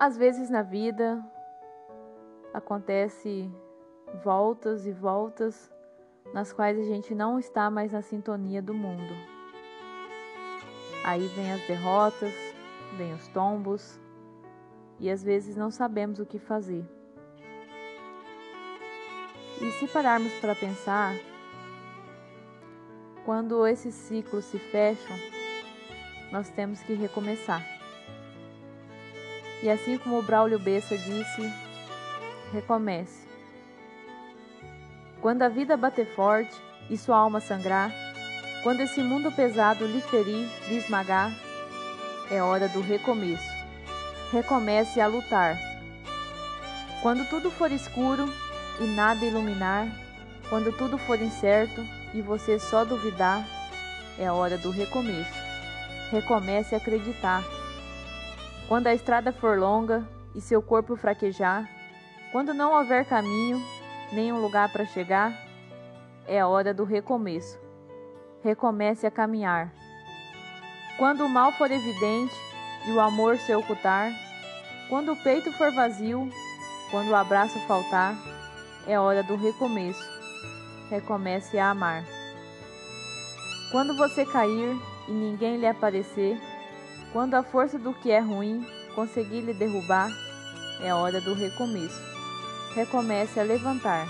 Às vezes na vida acontece voltas e voltas nas quais a gente não está mais na sintonia do mundo. Aí vem as derrotas, vem os tombos e às vezes não sabemos o que fazer. E se pararmos para pensar, quando esses ciclos se fecham, nós temos que recomeçar. E assim como o Braulio Bessa disse, recomece. Quando a vida bater forte e sua alma sangrar, quando esse mundo pesado lhe ferir, lhe esmagar, é hora do recomeço. Recomece a lutar. Quando tudo for escuro e nada iluminar, quando tudo for incerto e você só duvidar, é hora do recomeço. Recomece a acreditar. Quando a estrada for longa e seu corpo fraquejar, quando não houver caminho, nenhum lugar para chegar, é a hora do recomeço. Recomece a caminhar. Quando o mal for evidente e o amor se ocultar, quando o peito for vazio, quando o abraço faltar, é hora do recomeço. Recomece a amar. Quando você cair e ninguém lhe aparecer, quando a força do que é ruim conseguir lhe derrubar, é hora do recomeço. Recomece a levantar.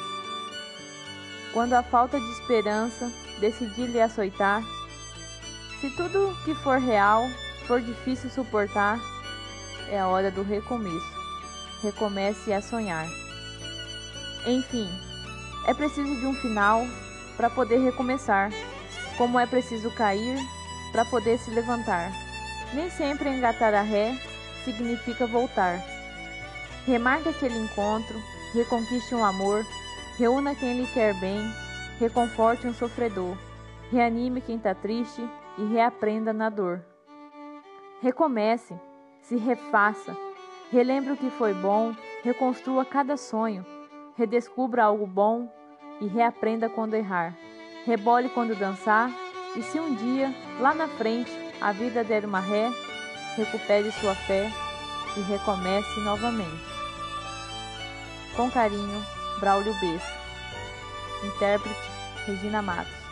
Quando a falta de esperança decidir lhe açoitar, se tudo que for real for difícil suportar, é a hora do recomeço. Recomece a sonhar. Enfim, é preciso de um final para poder recomeçar, como é preciso cair para poder se levantar. Nem sempre engatar a ré significa voltar. Remarque aquele encontro, reconquiste um amor, reúna quem lhe quer bem, reconforte um sofredor, reanime quem está triste e reaprenda na dor. Recomece, se refaça, relembre o que foi bom, reconstrua cada sonho, redescubra algo bom e reaprenda quando errar. Rebole quando dançar, e se um dia, lá na frente, a vida der uma ré, recupere sua fé e recomece novamente. Com carinho, Braulio Bessa. Intérprete, Regina Matos.